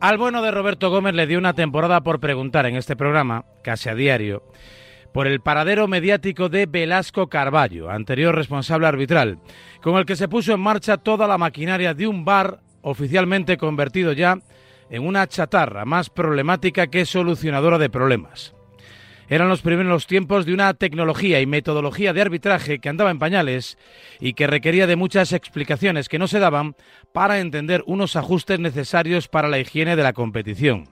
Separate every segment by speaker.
Speaker 1: Al bueno de Roberto Gómez le dio una temporada por preguntar en este programa, casi a diario, por el paradero mediático de Velasco Carballo, anterior responsable arbitral, con el que se puso en marcha toda la maquinaria de un bar oficialmente convertido ya en una chatarra más problemática que solucionadora de problemas. Eran los primeros tiempos de una tecnología y metodología de arbitraje que andaba en pañales y que requería de muchas explicaciones que no se daban para entender unos ajustes necesarios para la higiene de la competición.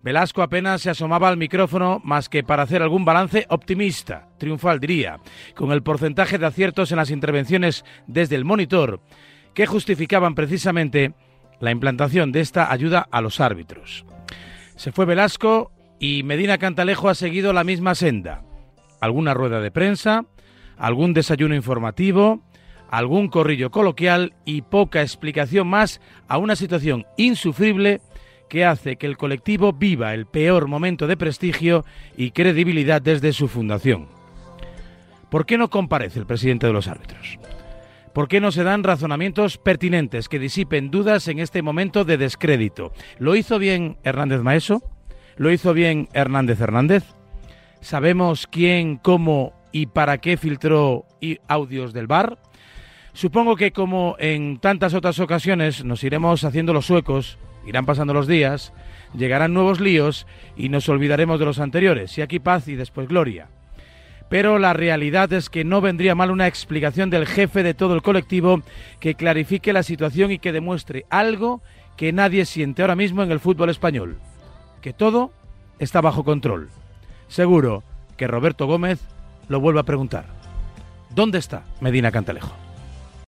Speaker 1: Velasco apenas se asomaba al micrófono más que para hacer algún balance optimista, triunfal diría, con el porcentaje de aciertos en las intervenciones desde el monitor que justificaban precisamente la implantación de esta ayuda a los árbitros. Se fue Velasco y Medina Cantalejo ha seguido la misma senda. Alguna rueda de prensa, algún desayuno informativo, algún corrillo coloquial y poca explicación más a una situación insufrible que hace que el colectivo viva el peor momento de prestigio y credibilidad desde su fundación. ¿Por qué no comparece el presidente de los árbitros? ¿Por qué no se dan razonamientos pertinentes que disipen dudas en este momento de descrédito? ¿Lo hizo bien Hernández Maeso? ¿Lo hizo bien Hernández Hernández? ¿Sabemos quién, cómo y para qué filtró audios del bar? Supongo que como en tantas otras ocasiones nos iremos haciendo los suecos, irán pasando los días, llegarán nuevos líos y nos olvidaremos de los anteriores, y aquí paz y después gloria. Pero la realidad es que no vendría mal una explicación del jefe de todo el colectivo que clarifique la situación y que demuestre algo que nadie siente ahora mismo en el fútbol español que todo está bajo control. Seguro que Roberto Gómez lo vuelve a preguntar. ¿Dónde está Medina Cantalejo?